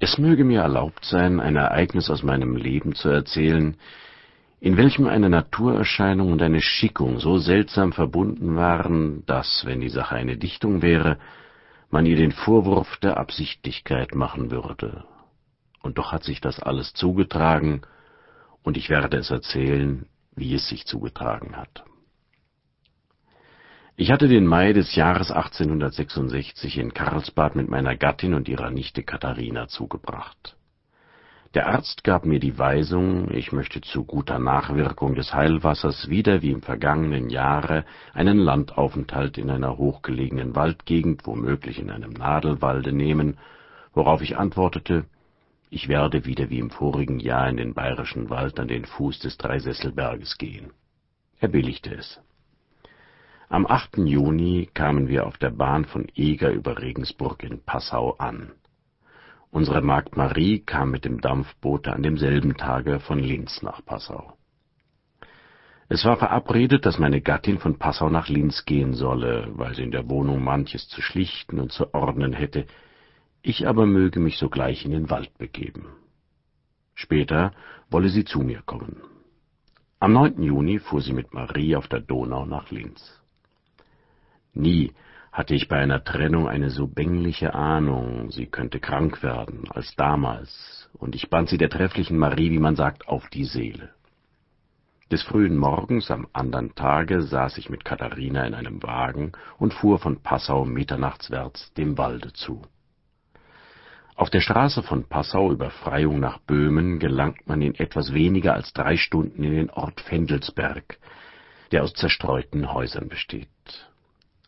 Es möge mir erlaubt sein, ein Ereignis aus meinem Leben zu erzählen, in welchem eine Naturerscheinung und eine Schickung so seltsam verbunden waren, dass, wenn die Sache eine Dichtung wäre, man ihr den Vorwurf der Absichtlichkeit machen würde. Und doch hat sich das alles zugetragen, und ich werde es erzählen, wie es sich zugetragen hat. Ich hatte den Mai des Jahres 1866 in Karlsbad mit meiner Gattin und ihrer Nichte Katharina zugebracht. Der Arzt gab mir die Weisung, ich möchte zu guter Nachwirkung des Heilwassers wieder wie im vergangenen Jahre einen Landaufenthalt in einer hochgelegenen Waldgegend, womöglich in einem Nadelwalde nehmen, worauf ich antwortete, ich werde wieder wie im vorigen Jahr in den bayerischen Wald an den Fuß des Dreisesselberges gehen. Er billigte es. Am 8. Juni kamen wir auf der Bahn von Eger über Regensburg in Passau an. Unsere Magd Marie kam mit dem Dampfboote an demselben Tage von Linz nach Passau. Es war verabredet, dass meine Gattin von Passau nach Linz gehen solle, weil sie in der Wohnung manches zu schlichten und zu ordnen hätte, ich aber möge mich sogleich in den Wald begeben. Später wolle sie zu mir kommen. Am 9. Juni fuhr sie mit Marie auf der Donau nach Linz. Nie hatte ich bei einer Trennung eine so bängliche Ahnung, sie könnte krank werden, als damals, und ich band sie der trefflichen Marie, wie man sagt, auf die Seele. Des frühen Morgens am andern Tage saß ich mit Katharina in einem Wagen und fuhr von Passau mitternachtswärts dem Walde zu. Auf der Straße von Passau über Freyung nach Böhmen gelangt man in etwas weniger als drei Stunden in den Ort Fendelsberg, der aus zerstreuten Häusern besteht.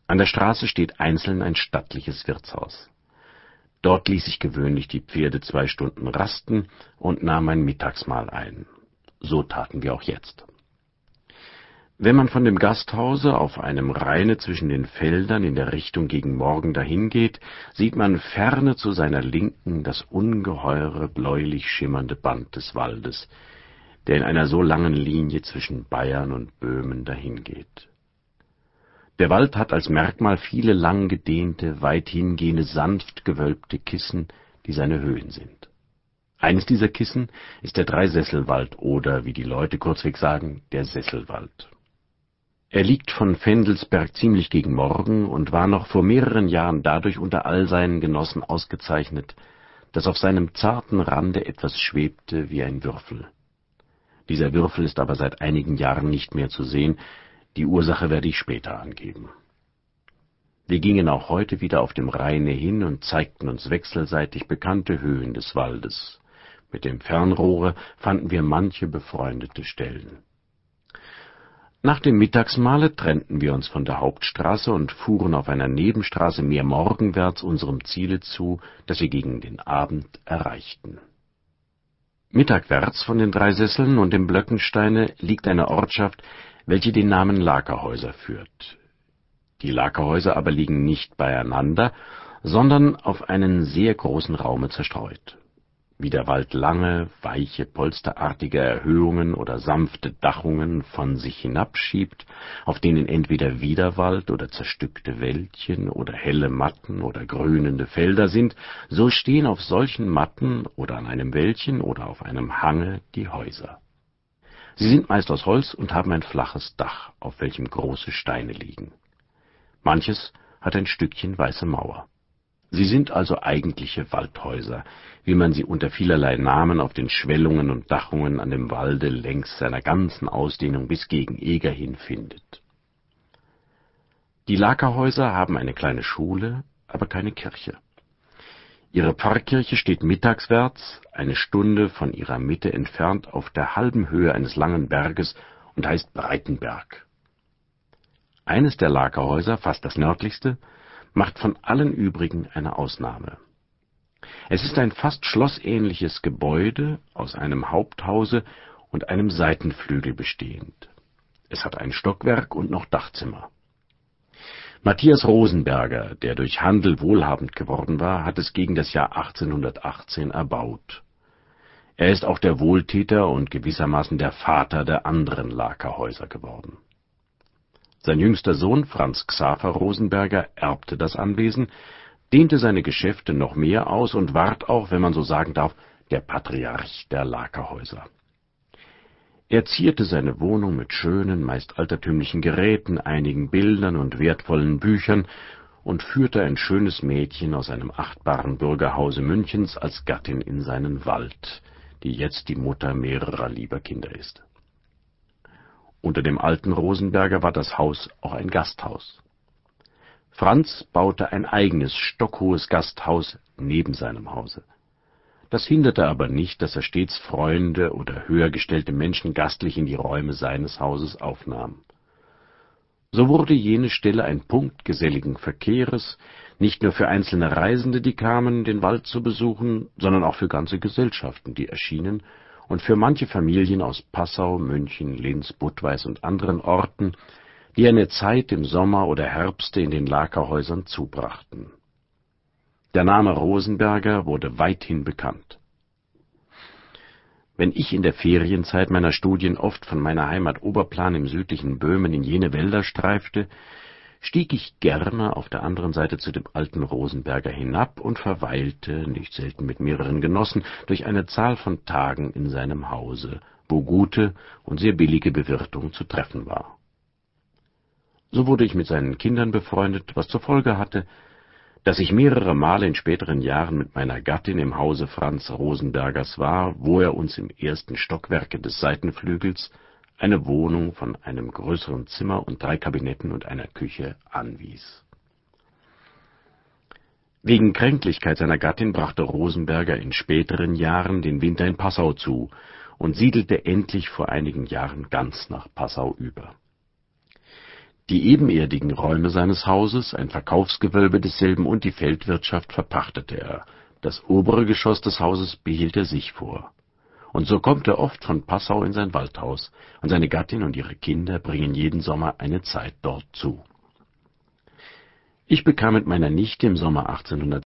An der Straße steht einzeln ein stattliches Wirtshaus. Dort ließ ich gewöhnlich die Pferde zwei Stunden rasten und nahm ein Mittagsmahl ein. So taten wir auch jetzt. Wenn man von dem Gasthause auf einem Raine zwischen den Feldern in der Richtung gegen Morgen dahingeht, sieht man ferne zu seiner Linken das ungeheure bläulich schimmernde Band des Waldes, der in einer so langen Linie zwischen Bayern und Böhmen dahingeht. Der Wald hat als Merkmal viele lang gedehnte, weit hingehende, sanft gewölbte Kissen, die seine Höhen sind. Eines dieser Kissen ist der Dreisesselwald oder, wie die Leute kurzweg sagen, der Sesselwald. Er liegt von Fendelsberg ziemlich gegen Morgen und war noch vor mehreren Jahren dadurch unter all seinen Genossen ausgezeichnet, dass auf seinem zarten Rande etwas schwebte wie ein Würfel. Dieser Würfel ist aber seit einigen Jahren nicht mehr zu sehen, die Ursache werde ich später angeben. Wir gingen auch heute wieder auf dem Rheine hin und zeigten uns wechselseitig bekannte Höhen des Waldes. Mit dem Fernrohre fanden wir manche befreundete Stellen. Nach dem Mittagsmahle trennten wir uns von der Hauptstraße und fuhren auf einer Nebenstraße mehr morgenwärts unserem Ziele zu, das wir gegen den Abend erreichten. Mittagwärts von den drei Sesseln und dem Blöckensteine liegt eine Ortschaft, welche den Namen Lagerhäuser führt. Die Lagerhäuser aber liegen nicht beieinander, sondern auf einen sehr großen Raume zerstreut. Wie der Wald lange, weiche, polsterartige Erhöhungen oder sanfte Dachungen von sich hinabschiebt, auf denen entweder Widerwald oder zerstückte Wäldchen oder helle Matten oder grünende Felder sind, so stehen auf solchen Matten oder an einem Wäldchen oder auf einem Hange die Häuser. Sie sind meist aus Holz und haben ein flaches Dach, auf welchem große Steine liegen. Manches hat ein Stückchen weiße Mauer. Sie sind also eigentliche Waldhäuser, wie man sie unter vielerlei Namen auf den Schwellungen und Dachungen an dem Walde längs seiner ganzen Ausdehnung bis gegen Eger hin findet. Die Lagerhäuser haben eine kleine Schule, aber keine Kirche. Ihre Pfarrkirche steht mittagswärts, eine Stunde von ihrer Mitte entfernt, auf der halben Höhe eines langen Berges und heißt Breitenberg. Eines der Lagerhäuser, fast das nördlichste, macht von allen übrigen eine Ausnahme. Es ist ein fast schlossähnliches Gebäude aus einem Haupthause und einem Seitenflügel bestehend. Es hat ein Stockwerk und noch Dachzimmer. Matthias Rosenberger, der durch Handel wohlhabend geworden war, hat es gegen das Jahr 1818 erbaut. Er ist auch der Wohltäter und gewissermaßen der Vater der anderen Lakerhäuser geworden. Sein jüngster Sohn Franz Xaver Rosenberger erbte das Anwesen, dehnte seine Geschäfte noch mehr aus und ward auch, wenn man so sagen darf, der Patriarch der Lagerhäuser. Er zierte seine Wohnung mit schönen, meist altertümlichen Geräten, einigen Bildern und wertvollen Büchern und führte ein schönes Mädchen aus einem achtbaren Bürgerhause Münchens als Gattin in seinen Wald, die jetzt die Mutter mehrerer lieber Kinder ist. Unter dem alten Rosenberger war das Haus auch ein Gasthaus. Franz baute ein eigenes stockhohes Gasthaus neben seinem Hause. Das hinderte aber nicht, dass er stets Freunde oder höher gestellte Menschen gastlich in die Räume seines Hauses aufnahm. So wurde jene Stelle ein Punkt geselligen Verkehres, nicht nur für einzelne Reisende, die kamen, den Wald zu besuchen, sondern auch für ganze Gesellschaften, die erschienen, und für manche Familien aus Passau, München, Linz, Budweis und anderen Orten, die eine Zeit im Sommer oder Herbste in den Lagerhäusern zubrachten. Der Name Rosenberger wurde weithin bekannt. Wenn ich in der Ferienzeit meiner Studien oft von meiner Heimat Oberplan im südlichen Böhmen in jene Wälder streifte, stieg ich gerne auf der anderen Seite zu dem alten Rosenberger hinab und verweilte, nicht selten mit mehreren Genossen, durch eine Zahl von Tagen in seinem Hause, wo gute und sehr billige Bewirtung zu treffen war. So wurde ich mit seinen Kindern befreundet, was zur Folge hatte, dass ich mehrere Male in späteren Jahren mit meiner Gattin im Hause Franz Rosenbergers war, wo er uns im ersten Stockwerke des Seitenflügels eine Wohnung von einem größeren Zimmer und drei Kabinetten und einer Küche anwies. Wegen Kränklichkeit seiner Gattin brachte Rosenberger in späteren Jahren den Winter in Passau zu und siedelte endlich vor einigen Jahren ganz nach Passau über die ebenerdigen Räume seines Hauses, ein Verkaufsgewölbe desselben und die Feldwirtschaft verpachtete er, das obere Geschoss des Hauses behielt er sich vor. Und so kommt er oft von Passau in sein Waldhaus, und seine Gattin und ihre Kinder bringen jeden Sommer eine Zeit dort zu. Ich bekam mit meiner Nichte im Sommer 1886